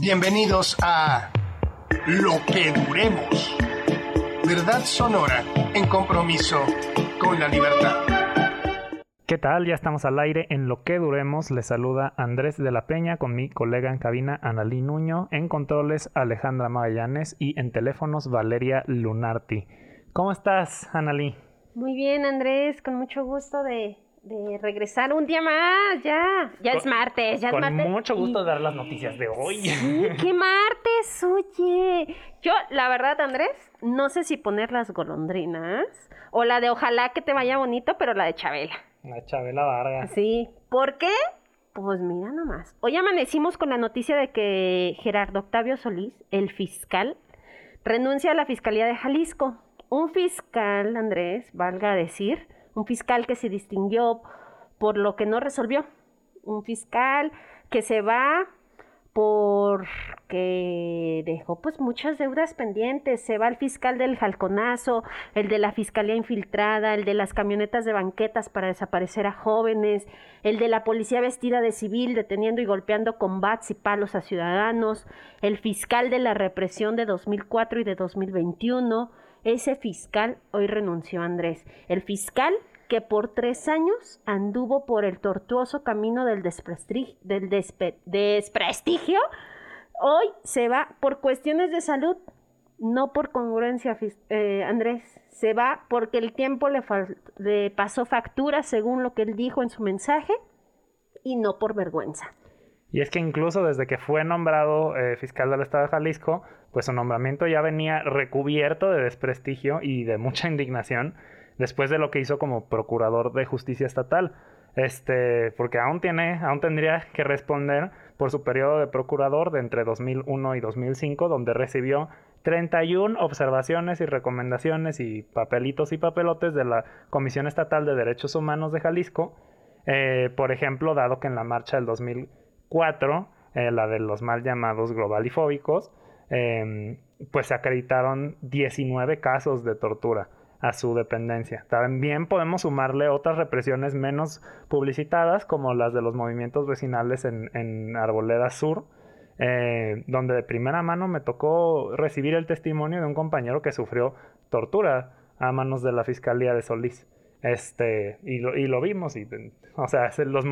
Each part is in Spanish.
Bienvenidos a Lo que Duremos. Verdad sonora en compromiso con la libertad. ¿Qué tal? Ya estamos al aire en Lo que Duremos. Les saluda Andrés de la Peña con mi colega en cabina Analí Nuño, en controles Alejandra Magallanes y en teléfonos Valeria Lunarti. ¿Cómo estás, Analí? Muy bien, Andrés, con mucho gusto de, de regresar un día más, ya. Ya es martes, ya es Con martes. mucho gusto dar las noticias de hoy. Sí, qué martes, oye. Yo, la verdad, Andrés, no sé si poner las golondrinas o la de ojalá que te vaya bonito, pero la de Chabela. La Chabela Vargas. Sí. ¿Por qué? Pues mira nomás. Hoy amanecimos con la noticia de que Gerardo Octavio Solís, el fiscal, renuncia a la Fiscalía de Jalisco. Un fiscal, Andrés, valga decir, un fiscal que se distinguió por lo que no resolvió. Un fiscal que se va porque dejó pues muchas deudas pendientes. Se va el fiscal del Jalconazo, el de la Fiscalía Infiltrada, el de las camionetas de banquetas para desaparecer a jóvenes, el de la policía vestida de civil deteniendo y golpeando con bats y palos a ciudadanos, el fiscal de la represión de 2004 y de 2021. Ese fiscal hoy renunció, Andrés. El fiscal que por tres años anduvo por el tortuoso camino del, desprestigio, hoy se va por cuestiones de salud, no por congruencia, eh, Andrés. Se va porque el tiempo le pasó factura, según lo que él dijo en su mensaje, y no por vergüenza. Y es que incluso desde que fue nombrado eh, fiscal del estado de Jalisco, pues su nombramiento ya venía recubierto de desprestigio y de mucha indignación después de lo que hizo como procurador de justicia estatal. Este, porque aún tiene, aún tendría que responder por su periodo de procurador de entre 2001 y 2005, donde recibió 31 observaciones y recomendaciones y papelitos y papelotes de la Comisión Estatal de Derechos Humanos de Jalisco. Eh, por ejemplo, dado que en la marcha del 2004, eh, la de los mal llamados globalifóbicos, eh, pues se acreditaron 19 casos de tortura a su dependencia. También podemos sumarle otras represiones menos publicitadas, como las de los movimientos vecinales en, en Arboleda Sur, eh, donde de primera mano me tocó recibir el testimonio de un compañero que sufrió tortura a manos de la Fiscalía de Solís. Este, y lo, y lo vimos, y, o sea, se- los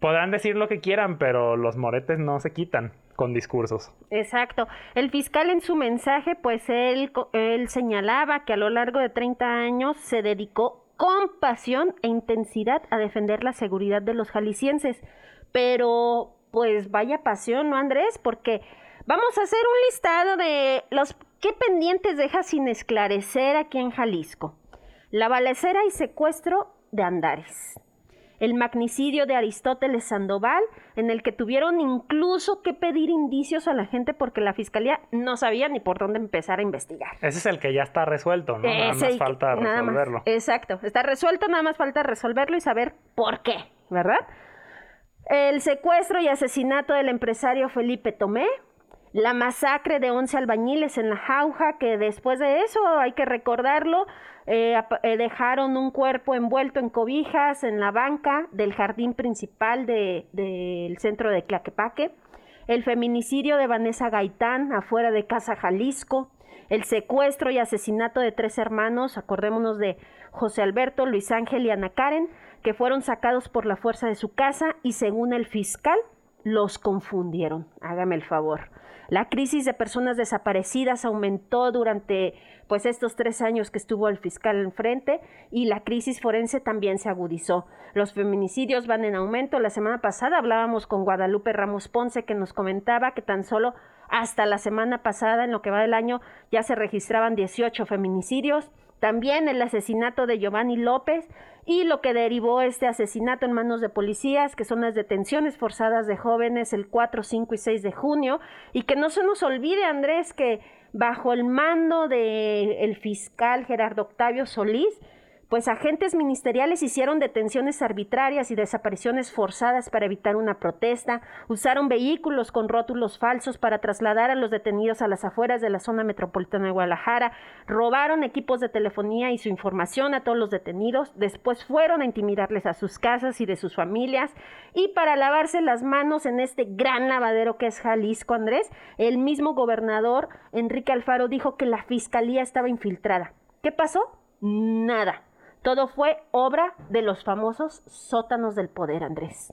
podrán decir lo que quieran, pero los moretes no se quitan con discursos. Exacto. El fiscal en su mensaje, pues él, él señalaba que a lo largo de 30 años se dedicó con pasión e intensidad a defender la seguridad de los jaliscienses. Pero, pues vaya pasión, ¿no, Andrés? Porque vamos a hacer un listado de los qué pendientes deja sin esclarecer aquí en Jalisco. La balacera y secuestro de Andares el magnicidio de Aristóteles Sandoval, en el que tuvieron incluso que pedir indicios a la gente porque la fiscalía no sabía ni por dónde empezar a investigar. Ese es el que ya está resuelto, ¿no? Nada Ese más que- falta más. resolverlo. Exacto, está resuelto, nada más falta resolverlo y saber por qué, ¿verdad? El secuestro y asesinato del empresario Felipe Tomé, la masacre de 11 albañiles en la jauja, que después de eso, hay que recordarlo, eh, eh, dejaron un cuerpo envuelto en cobijas en la banca del jardín principal de- del centro de Tlaquepaque, el feminicidio de Vanessa Gaitán afuera de Casa Jalisco, el secuestro y asesinato de tres hermanos, acordémonos de José Alberto, Luis Ángel y Ana Karen, que fueron sacados por la fuerza de su casa y según el fiscal los confundieron. Hágame el favor. La crisis de personas desaparecidas aumentó durante pues estos tres años que estuvo el fiscal enfrente y la crisis forense también se agudizó. Los feminicidios van en aumento. La semana pasada hablábamos con Guadalupe Ramos Ponce que nos comentaba que tan solo hasta la semana pasada, en lo que va del año, ya se registraban 18 feminicidios. También el asesinato de Giovanni López y lo que derivó este asesinato en manos de policías, que son las detenciones forzadas de jóvenes el 4, 5 y 6 de junio. Y que no se nos olvide, Andrés, que bajo el mando del el fiscal Gerardo Octavio Solís, pues agentes ministeriales hicieron detenciones arbitrarias y desapariciones forzadas para evitar una protesta, usaron vehículos con rótulos falsos para trasladar a los detenidos a las afueras de la zona metropolitana de Guadalajara, robaron equipos de telefonía y su información a todos los detenidos, después fueron a intimidarles a sus casas y de sus familias, y para lavarse las manos en este gran lavadero que es Jalisco, Andrés, el mismo gobernador Enrique Alfaro dijo que la fiscalía estaba infiltrada. ¿Qué pasó? Nada. Todo fue obra de los famosos sótanos del poder, Andrés.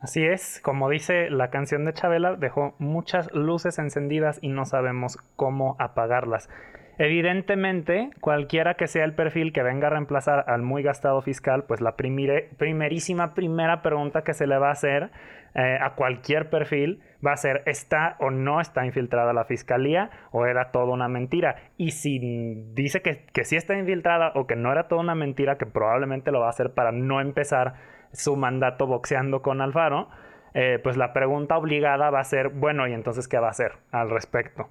Así es, como dice la canción de Chabela, dejó muchas luces encendidas y no sabemos cómo apagarlas. Evidentemente, cualquiera que sea el perfil que venga a reemplazar al muy gastado fiscal, pues la primerísima primera pregunta que se le va a hacer eh, a cualquier perfil va a ser, ¿está o no está infiltrada la fiscalía o era todo una mentira? Y si dice que, que sí está infiltrada o que no era toda una mentira, que probablemente lo va a hacer para no empezar su mandato boxeando con Alfaro, eh, pues la pregunta obligada va a ser, bueno, ¿y entonces qué va a hacer al respecto?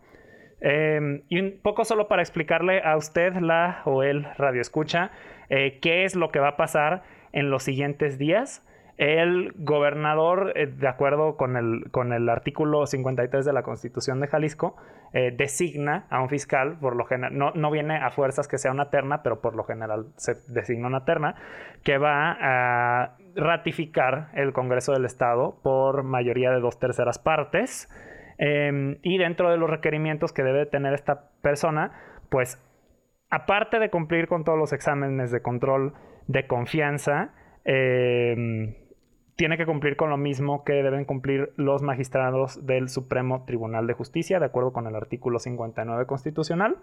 Em, y un poco solo para explicarle a usted, la o el radio escucha, eh, qué es lo que va a pasar en los siguientes días el gobernador, eh, de acuerdo con el, con el artículo 53 de la Constitución de Jalisco, eh, designa a un fiscal, por lo general, no, no, viene a fuerzas que sea una terna, pero por lo general se designa una terna, que va a ratificar el Congreso del Estado por mayoría de dos terceras partes. Em, y dentro de los requerimientos que debe tener esta persona, pues aparte de cumplir con todos los exámenes de control de confianza, eh, tiene que cumplir con lo mismo que deben cumplir los magistrados del Supremo Tribunal de Justicia, de acuerdo con el artículo 59 constitucional.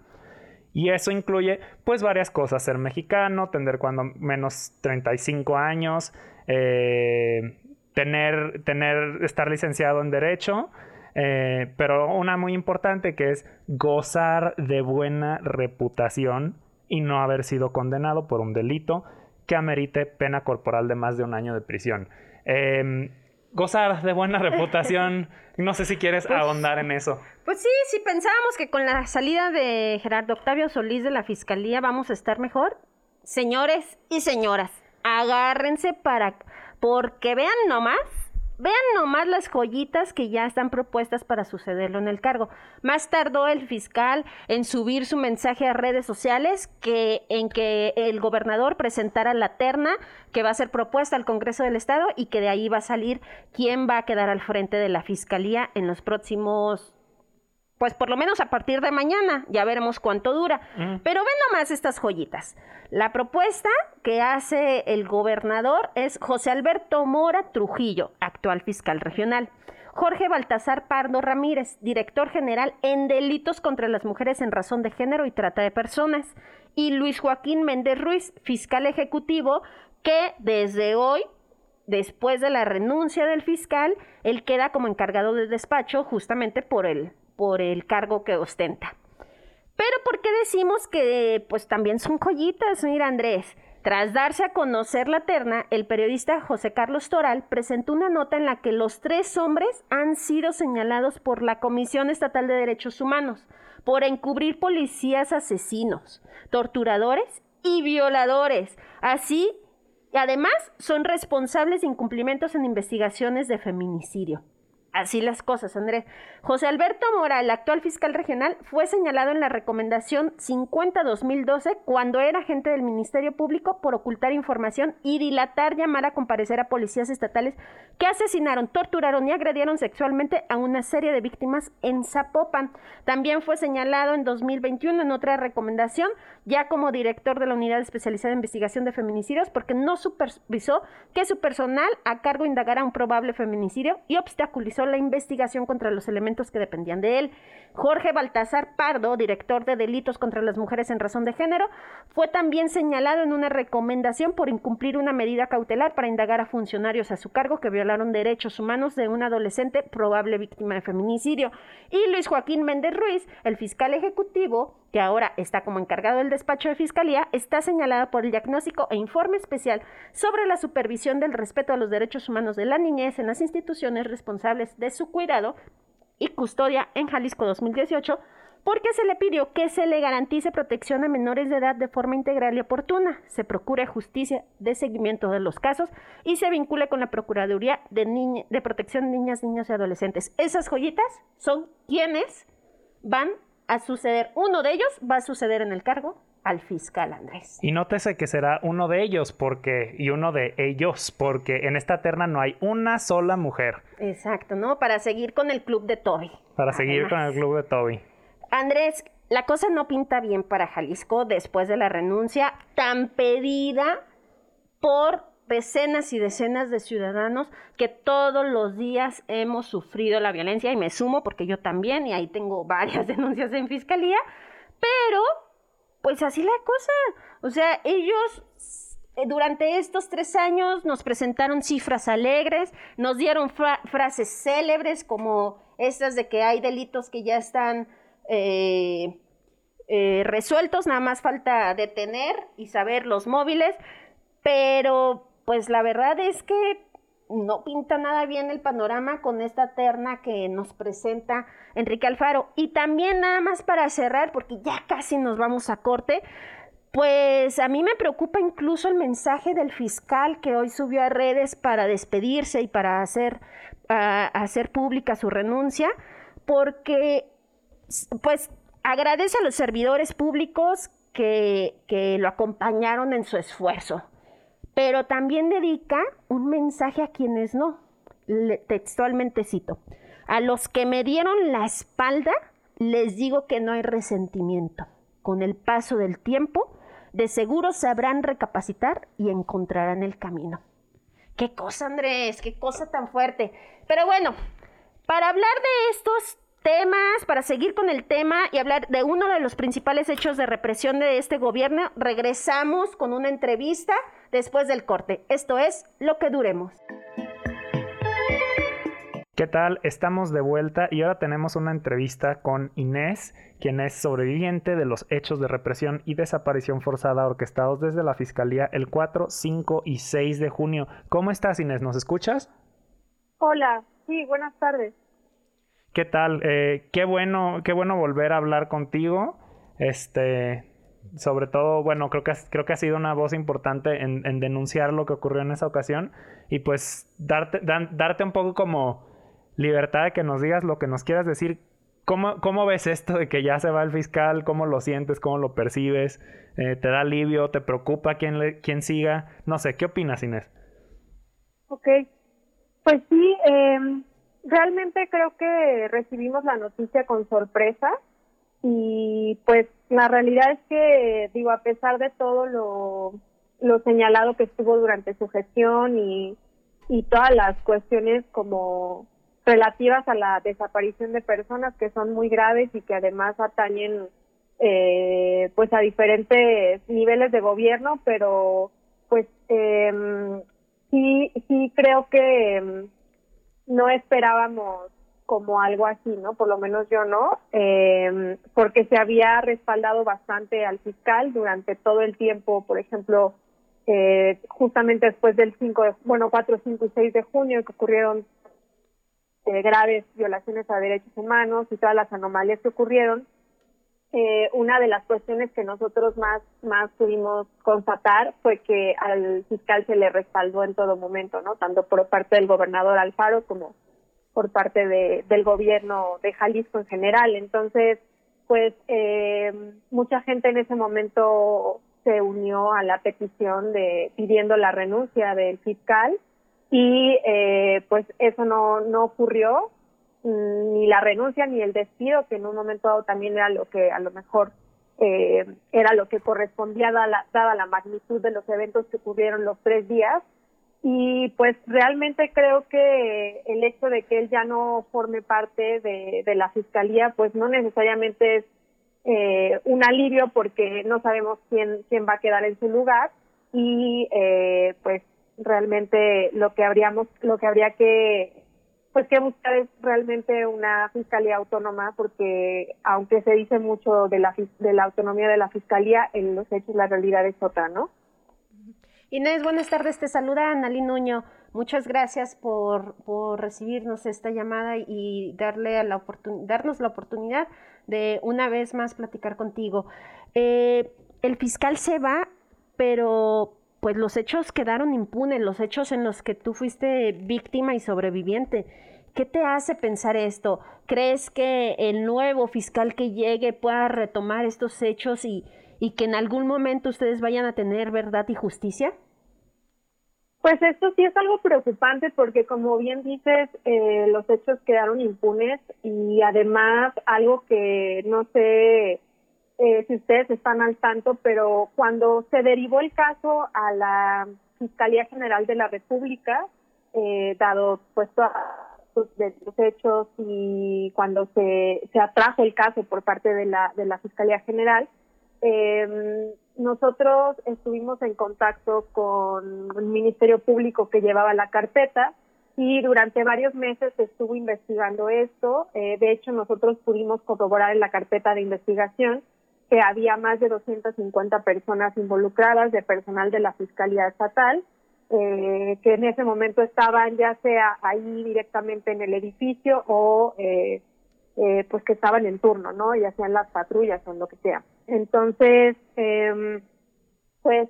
Y eso incluye, pues, varias cosas. Ser mexicano, tener cuando menos 35 años, eh, tener, tener, estar licenciado en Derecho, eh, pero una muy importante que es gozar de buena reputación y no haber sido condenado por un delito que amerite pena corporal de más de un año de prisión. Eh, gozar de buena reputación. No sé si quieres pues, ahondar en eso. Pues sí, sí pensábamos que con la salida de Gerardo Octavio Solís de la Fiscalía vamos a estar mejor. Señores y señoras, agárrense para... Porque vean nomás Vean nomás las joyitas que ya están propuestas para sucederlo en el cargo. Más tardó el fiscal en subir su mensaje a redes sociales que en que el gobernador presentara la terna que va a ser propuesta al Congreso del Estado y que de ahí va a salir quién va a quedar al frente de la fiscalía en los próximos pues por lo menos a partir de mañana, ya veremos cuánto dura. Pero ven nomás estas joyitas. La propuesta que hace el gobernador es José Alberto Mora Trujillo, actual fiscal regional. Jorge Baltasar Pardo Ramírez, director general en delitos contra las mujeres en razón de género y trata de personas. Y Luis Joaquín Méndez Ruiz, fiscal ejecutivo, que desde hoy después de la renuncia del fiscal, él queda como encargado de despacho justamente por el por el cargo que ostenta. Pero ¿por qué decimos que pues también son joyitas? Mira Andrés, tras darse a conocer la terna, el periodista José Carlos Toral presentó una nota en la que los tres hombres han sido señalados por la Comisión Estatal de Derechos Humanos por encubrir policías asesinos, torturadores y violadores. Así, además, son responsables de incumplimientos en investigaciones de feminicidio. Así las cosas, Andrés. José Alberto Mora, el actual fiscal regional, fue señalado en la recomendación 50-2012 cuando era agente del Ministerio Público por ocultar información y dilatar llamar a comparecer a policías estatales que asesinaron, torturaron y agredieron sexualmente a una serie de víctimas en Zapopan. También fue señalado en 2021 en otra recomendación, ya como director de la Unidad Especializada de Investigación de Feminicidios, porque no supervisó que su personal a cargo indagara un probable feminicidio y obstaculizó la investigación contra los elementos que dependían de él. Jorge Baltasar Pardo, director de delitos contra las mujeres en razón de género, fue también señalado en una recomendación por incumplir una medida cautelar para indagar a funcionarios a su cargo que violaron derechos humanos de un adolescente probable víctima de feminicidio. Y Luis Joaquín Méndez Ruiz, el fiscal ejecutivo, que ahora está como encargado del despacho de fiscalía, está señalado por el diagnóstico e informe especial sobre la supervisión del respeto a los derechos humanos de la niñez en las instituciones responsables de su cuidado y custodia en Jalisco 2018 porque se le pidió que se le garantice protección a menores de edad de forma integral y oportuna, se procure justicia de seguimiento de los casos y se vincule con la Procuraduría de, de Protección de Niñas, Niños y Adolescentes. Esas joyitas son quienes van a suceder, uno de ellos va a suceder en el cargo al fiscal Andrés. Y nótese que será uno de ellos porque y uno de ellos porque en esta terna no hay una sola mujer. Exacto, ¿no? Para seguir con el club de Toby. Para seguir con el club de Toby. Andrés, la cosa no pinta bien para Jalisco después de la renuncia tan pedida por decenas y decenas de ciudadanos que todos los días hemos sufrido la violencia y me sumo porque yo también y ahí tengo varias denuncias en fiscalía, pero pues así la cosa. O sea, ellos eh, durante estos tres años nos presentaron cifras alegres, nos dieron frases célebres como estas de que hay delitos que ya están eh, eh, resueltos, nada más falta detener y saber los móviles, pero pues la verdad es que no pinta nada bien el panorama con esta terna que nos presenta Enrique Alfaro. Y también nada más para cerrar, porque ya casi nos vamos a corte, pues a mí me preocupa incluso el mensaje del fiscal que hoy subió a redes para despedirse y para hacer, hacer pública su renuncia, porque pues agradece a los servidores públicos que, que lo acompañaron en su esfuerzo pero también dedica un mensaje a quienes no. textualmente cito, a los que me dieron la espalda, les digo que no hay resentimiento. Con el paso del tiempo, de seguro sabrán recapacitar y encontrarán el camino. Qué cosa, Andrés, qué cosa tan fuerte. Pero bueno, para hablar de estos temas, para seguir con el tema y hablar de uno de los principales hechos de represión de este gobierno, regresamos con una entrevista después del corte. Esto es Lo que duremos. ¿Qué tal? Estamos de vuelta y ahora tenemos una entrevista con Inés, quien es sobreviviente de los hechos de represión y desaparición forzada orquestados desde la Fiscalía el 4, 5 y 6 de junio. ¿Cómo estás, Inés? ¿Nos escuchas? Hola, sí, buenas tardes. ¿Qué tal? Eh, qué bueno, qué bueno volver a hablar contigo. Este, sobre todo, bueno, creo que, creo que ha sido una voz importante en, denunciar lo que ocurrió en esa ocasión y pues darte, darte un poco como libertad de que nos digas lo que nos quieras decir. ¿Cómo, ¿Cómo ves esto de que ya se va el fiscal? ¿Cómo lo sientes? ¿Cómo lo percibes? Eh, ¿Te da alivio? ¿Te preocupa quién, le, quién siga? No sé, ¿qué opinas, Inés? Ok, pues sí, eh, realmente creo que recibimos la noticia con sorpresa y pues la realidad es que, digo, a pesar de todo lo, lo señalado que estuvo durante su gestión y, y todas las cuestiones como relativas a la desaparición de personas que son muy graves y que además atañen eh, pues a diferentes niveles de gobierno, pero pues eh, sí, sí creo que no esperábamos como algo así, ¿no? Por lo menos yo no, eh, porque se había respaldado bastante al fiscal durante todo el tiempo, por ejemplo, eh, justamente después del 5 de, bueno, 4, 5 y 6 de junio que ocurrieron eh, graves violaciones a derechos humanos y todas las anomalías que ocurrieron, eh, una de las cuestiones que nosotros más, más pudimos constatar fue que al fiscal se le respaldó en todo momento, ¿no? Tanto por parte del gobernador Alfaro como por parte de, del gobierno de Jalisco en general. Entonces, pues eh, mucha gente en ese momento se unió a la petición de pidiendo la renuncia del fiscal y eh, pues eso no, no ocurrió ni la renuncia ni el despido, que en un momento dado también era lo que a lo mejor eh, era lo que correspondía dada la, dada la magnitud de los eventos que ocurrieron los tres días. Y pues realmente creo que el hecho de que él ya no forme parte de, de la fiscalía, pues no necesariamente es eh, un alivio porque no sabemos quién, quién va a quedar en su lugar y eh, pues realmente lo que habríamos, lo que habría que pues que buscar es realmente una fiscalía autónoma porque aunque se dice mucho de la de la autonomía de la fiscalía en los hechos la realidad es otra no Inés, buenas tardes. Te saluda Analí Nuño. Muchas gracias por, por recibirnos esta llamada y darle a la darnos la oportunidad de una vez más platicar contigo. Eh, el fiscal se va, pero pues los hechos quedaron impunes, los hechos en los que tú fuiste víctima y sobreviviente. ¿Qué te hace pensar esto? ¿Crees que el nuevo fiscal que llegue pueda retomar estos hechos y, y que en algún momento ustedes vayan a tener verdad y justicia? Pues esto sí es algo preocupante porque como bien dices, eh, los hechos quedaron impunes y además algo que no sé eh, si ustedes están al tanto, pero cuando se derivó el caso a la Fiscalía General de la República, eh, dado pues todos los hechos y cuando se, se atrajo el caso por parte de la, de la Fiscalía General, eh, nosotros estuvimos en contacto con el Ministerio Público que llevaba la carpeta y durante varios meses estuvo investigando esto. Eh, de hecho, nosotros pudimos corroborar en la carpeta de investigación que había más de 250 personas involucradas de personal de la Fiscalía Estatal, eh, que en ese momento estaban ya sea ahí directamente en el edificio o eh, eh, pues que estaban en turno, ¿no? Ya sean las patrullas o lo que sea. Entonces, eh, pues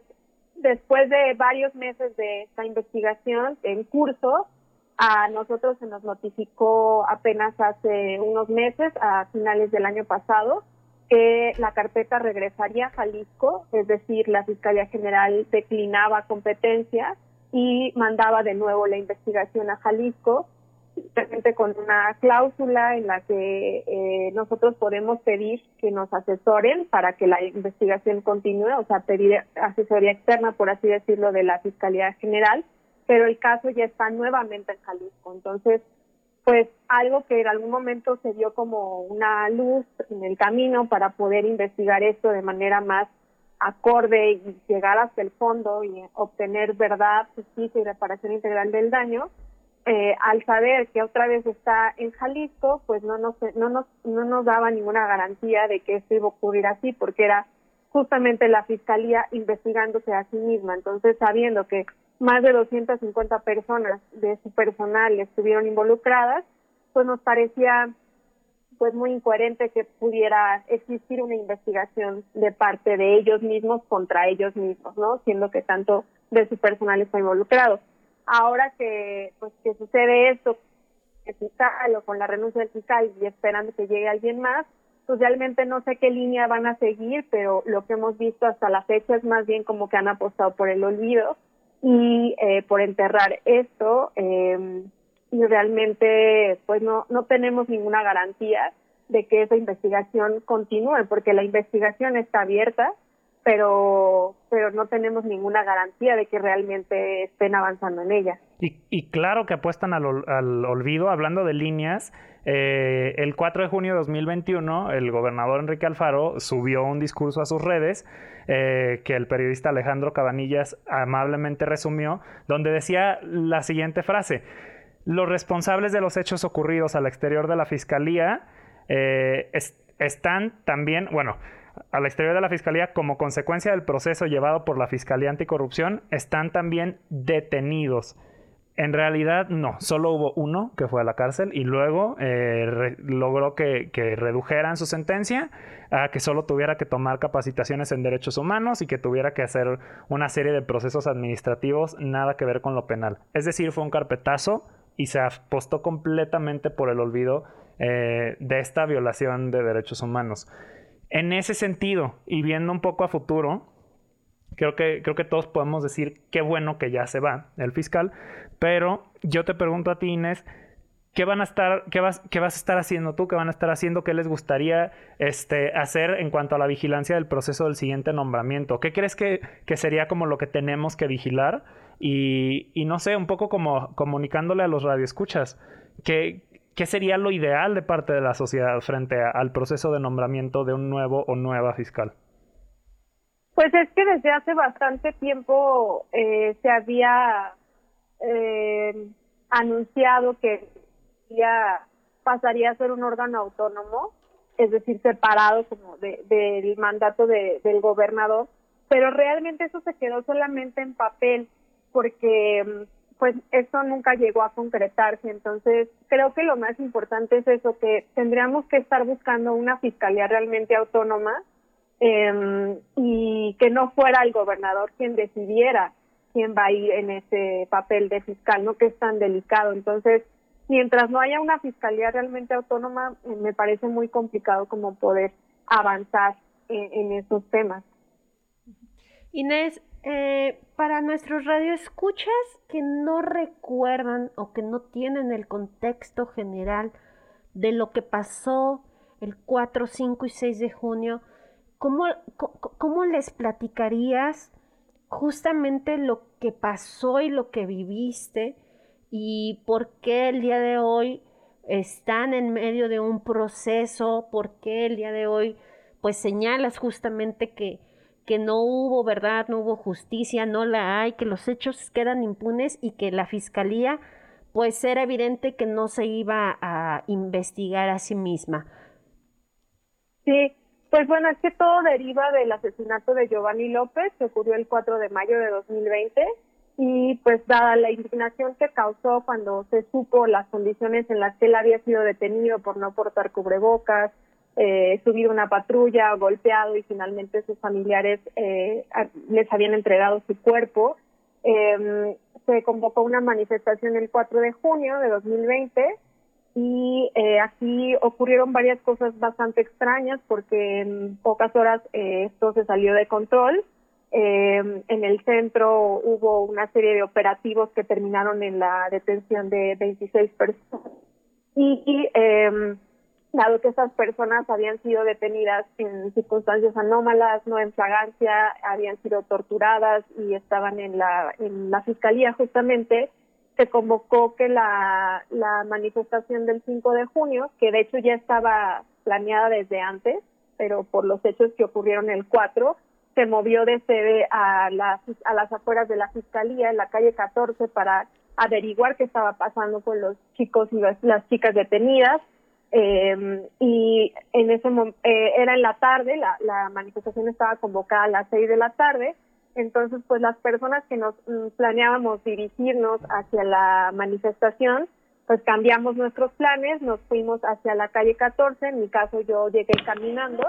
después de varios meses de esta investigación en curso, a nosotros se nos notificó apenas hace unos meses, a finales del año pasado, que la carpeta regresaría a Jalisco, es decir, la Fiscalía General declinaba competencia y mandaba de nuevo la investigación a Jalisco simplemente con una cláusula en la que eh, nosotros podemos pedir que nos asesoren para que la investigación continúe, o sea, pedir asesoría externa, por así decirlo, de la Fiscalía General, pero el caso ya está nuevamente en Jalisco. Entonces, pues algo que en algún momento se dio como una luz en el camino para poder investigar esto de manera más acorde y llegar hasta el fondo y obtener verdad, justicia y reparación integral del daño, eh, al saber que otra vez está en Jalisco, pues no nos, no, nos, no nos daba ninguna garantía de que esto iba a ocurrir así, porque era justamente la fiscalía investigándose a sí misma. Entonces, sabiendo que más de 250 personas de su personal estuvieron involucradas, pues nos parecía pues muy incoherente que pudiera existir una investigación de parte de ellos mismos contra ellos mismos, ¿no? Siendo que tanto de su personal está involucrado ahora que pues que sucede esto fiscal o con la renuncia del fiscal y esperando que llegue alguien más pues realmente no sé qué línea van a seguir pero lo que hemos visto hasta la fecha es más bien como que han apostado por el olvido y eh, por enterrar esto eh, y realmente pues no no tenemos ninguna garantía de que esa investigación continúe porque la investigación está abierta pero, pero no tenemos ninguna garantía de que realmente estén avanzando en ella. Y, y claro que apuestan al, al olvido, hablando de líneas. Eh, el 4 de junio de 2021, el gobernador Enrique Alfaro subió un discurso a sus redes eh, que el periodista Alejandro Cabanillas amablemente resumió, donde decía la siguiente frase. Los responsables de los hechos ocurridos al exterior de la fiscalía eh, están también, bueno, al exterior de la Fiscalía como consecuencia del proceso llevado por la Fiscalía Anticorrupción están también detenidos. En realidad no, solo hubo uno que fue a la cárcel y luego eh, logró que, que, redujeran su sentencia a que solo tuviera que tomar capacitaciones en derechos humanos y que tuviera que hacer una serie de procesos administrativos nada que ver con lo penal. Es decir, fue un carpetazo y se apostó completamente por el olvido eh, de esta violación de derechos humanos. En ese sentido, y viendo un poco a futuro, creo que, creo que todos podemos decir qué bueno que ya se va el fiscal, pero yo te pregunto a ti, Inés, ¿qué van a estar, qué vas, qué vas a estar haciendo tú? ¿Qué van a estar haciendo? ¿Qué les gustaría este, hacer en cuanto a la vigilancia del proceso del siguiente nombramiento? ¿Qué crees que, que sería como lo que tenemos que vigilar? Y, no sé, un poco como comunicándole a los radioescuchas. ¿Qué, ¿Qué sería lo ideal de parte de la sociedad frente al proceso de nombramiento de un nuevo o nueva fiscal? Pues es que desde hace bastante tiempo eh, se había eh, anunciado que pasaría a ser un órgano autónomo, es decir, separado como del mandato del gobernador, pero realmente eso se quedó solamente en papel porque mm, pues eso nunca llegó a concretarse. Entonces, creo que lo más importante es eso, que tendríamos que estar buscando una fiscalía realmente autónoma eh, y que no fuera el gobernador quien decidiera quién va a ir en ese papel de fiscal, no que es tan delicado. Entonces, mientras no haya una fiscalía realmente autónoma, me parece muy complicado como poder avanzar en, esos temas. Inés, eh, para nuestros radioescuchas que no recuerdan o que no tienen el contexto general de lo que pasó el 4, 5 y 6 de junio, ¿cómo, cómo les platicarías justamente lo que pasó y lo que viviste y por qué el día de hoy están en medio de un proceso, por qué el día de hoy pues señalas justamente que, que no hubo verdad, no hubo justicia, no la hay, que los hechos quedan impunes y que la fiscalía pues era evidente que no se iba a investigar a sí misma. Sí, pues bueno, es que todo deriva del asesinato de Giovanni López, que ocurrió el 4 de mayo de 2020, y pues dada la indignación que causó cuando se supo las condiciones en las que él había sido detenido por no portar cubrebocas, eh, subir una patrulla, golpeado y finalmente sus familiares eh, les habían entregado su cuerpo, eh, se convocó una manifestación el 4 de junio de 2020 y eh, aquí ocurrieron varias cosas bastante extrañas porque en pocas horas eh, esto se salió de control. Eh, en el centro hubo una serie de operativos que terminaron en la detención de 26 personas y, eh, dado que estas personas habían sido detenidas en circunstancias anómalas, no en fragancia, habían sido torturadas y estaban en la, en la fiscalía justamente, se convocó que la, la manifestación del 5 de junio, que de hecho ya estaba planeada desde antes, pero por los hechos que ocurrieron el 4, se movió de sede a, la, a las afueras de la fiscalía, en la calle 14, para averiguar qué estaba pasando con los chicos y las chicas detenidas. Eh, y en ese eh, era en la tarde, la, manifestación estaba convocada a las 6 de la tarde, entonces, pues las personas que nos mm, planeábamos dirigirnos hacia la manifestación, pues cambiamos nuestros planes, nos fuimos hacia la calle 14, en mi caso yo llegué caminando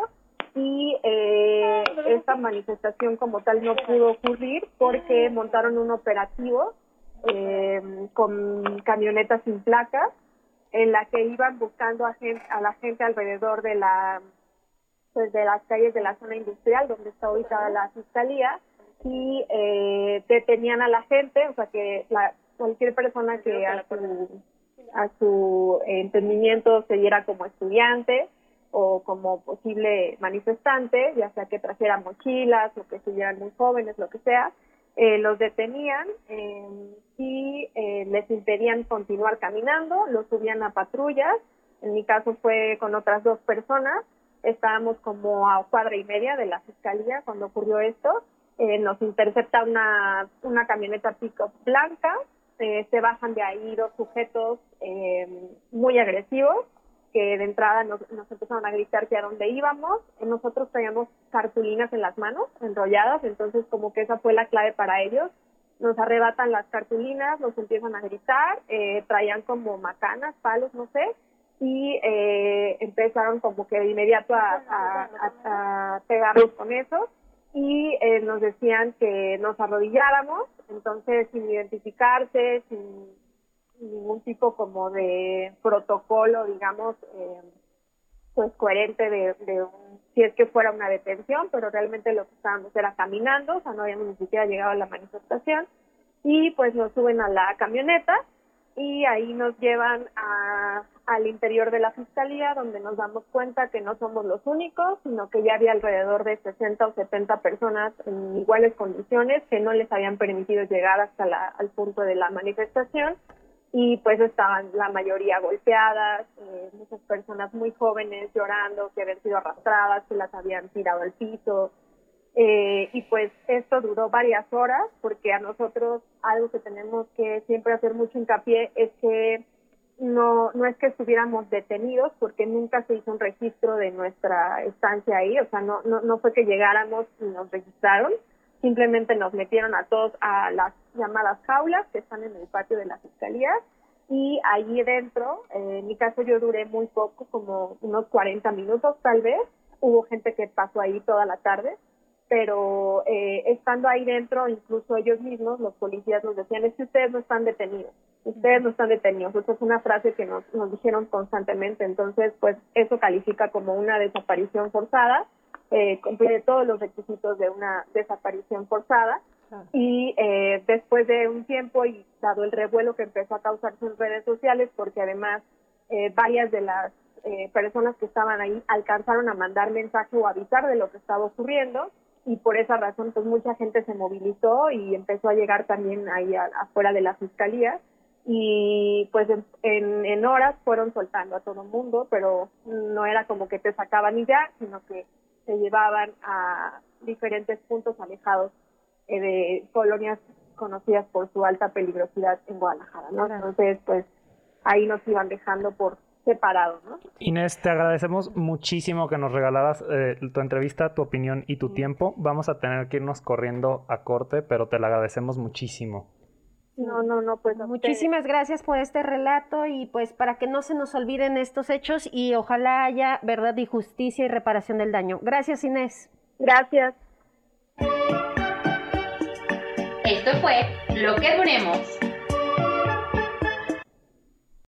y eh, esta manifestación como tal no pudo ocurrir porque montaron un operativo eh, con camionetas sin placas en la que iban buscando a, gente, a la gente alrededor de la pues de las calles de la zona industrial donde está ubicada la fiscalía y eh, detenían a la gente, o sea que la, cualquier persona que a su, a su entendimiento se diera como estudiante o como posible manifestante, ya sea que trajera mochilas o que estuvieran muy jóvenes, lo que sea, eh, los detenían eh, y eh, les impedían continuar caminando, los subían a patrullas, en mi caso fue con otras dos personas, estábamos como a cuadra y media de la fiscalía cuando ocurrió esto, eh, nos intercepta una, una camioneta pico blanca, eh, se bajan de ahí dos sujetos eh, muy agresivos que de entrada nos, nos empezaron a gritar que a dónde íbamos. Nosotros traíamos cartulinas en las manos, enrolladas, entonces como que esa fue la clave para ellos. Nos arrebatan las cartulinas, nos empiezan a gritar, eh, traían como macanas, palos, no sé, y eh, empezaron como que de inmediato a, a, a, a pegarnos con eso y eh, nos decían que nos arrodilláramos, entonces sin identificarse, sin ningún tipo como de protocolo, digamos, eh, pues coherente de, un, si es que fuera una detención, pero realmente lo que estábamos era caminando, o sea, no habíamos ni siquiera llegado a la manifestación, y pues nos suben a la camioneta y ahí nos llevan a, al interior de la fiscalía donde nos damos cuenta que no somos los únicos, sino que ya había alrededor de 60 o 70 personas en iguales condiciones que no les habían permitido llegar hasta la, al punto de la manifestación y pues estaban la mayoría golpeadas, eh, muchas personas muy jóvenes llorando que habían sido arrastradas, que las habían tirado al piso, eh, y pues esto duró varias horas porque a nosotros algo que tenemos que siempre hacer mucho hincapié es que no, no es que estuviéramos detenidos porque nunca se hizo un registro de nuestra estancia ahí, o sea, no, no, no fue que llegáramos y nos registraron, simplemente nos metieron a todos a las llamadas jaulas que están en el patio de la fiscalía. Y allí dentro, eh, en mi caso yo duré muy poco, como unos 40 minutos tal vez, hubo gente que pasó ahí toda la tarde, pero eh, estando ahí dentro, incluso ellos mismos, los policías nos decían, es que ustedes no están detenidos, ustedes no están detenidos. Esa es una frase que nos, nos dijeron constantemente, entonces pues eso califica como una desaparición forzada, eh, cumple todos los requisitos de una desaparición forzada. Y eh, después de un tiempo y dado el revuelo que empezó a causarse en redes sociales, porque además eh, varias de las eh, personas que estaban ahí alcanzaron a mandar mensaje o avisar de lo que estaba ocurriendo, y por esa razón pues mucha gente se movilizó y empezó a llegar también ahí afuera de la fiscalía y pues en, en, horas fueron soltando a todo el mundo, pero no era como que te sacaban y ya, sino que se llevaban a diferentes puntos alejados eh, de colonias conocidas por su alta peligrosidad en Guadalajara, ¿no? Entonces, pues ahí nos iban dejando por separado, ¿no? Inés, te agradecemos muchísimo que nos regalaras eh, tu entrevista, tu opinión y tu tiempo. Vamos a tener que irnos corriendo a corte, pero te lo agradecemos muchísimo. No, no, no, pues muchísimas gracias por este relato y pues para que no se nos olviden estos hechos y ojalá haya verdad y justicia y reparación del daño. Gracias, Inés. Gracias. Esto fue Lo que Duremos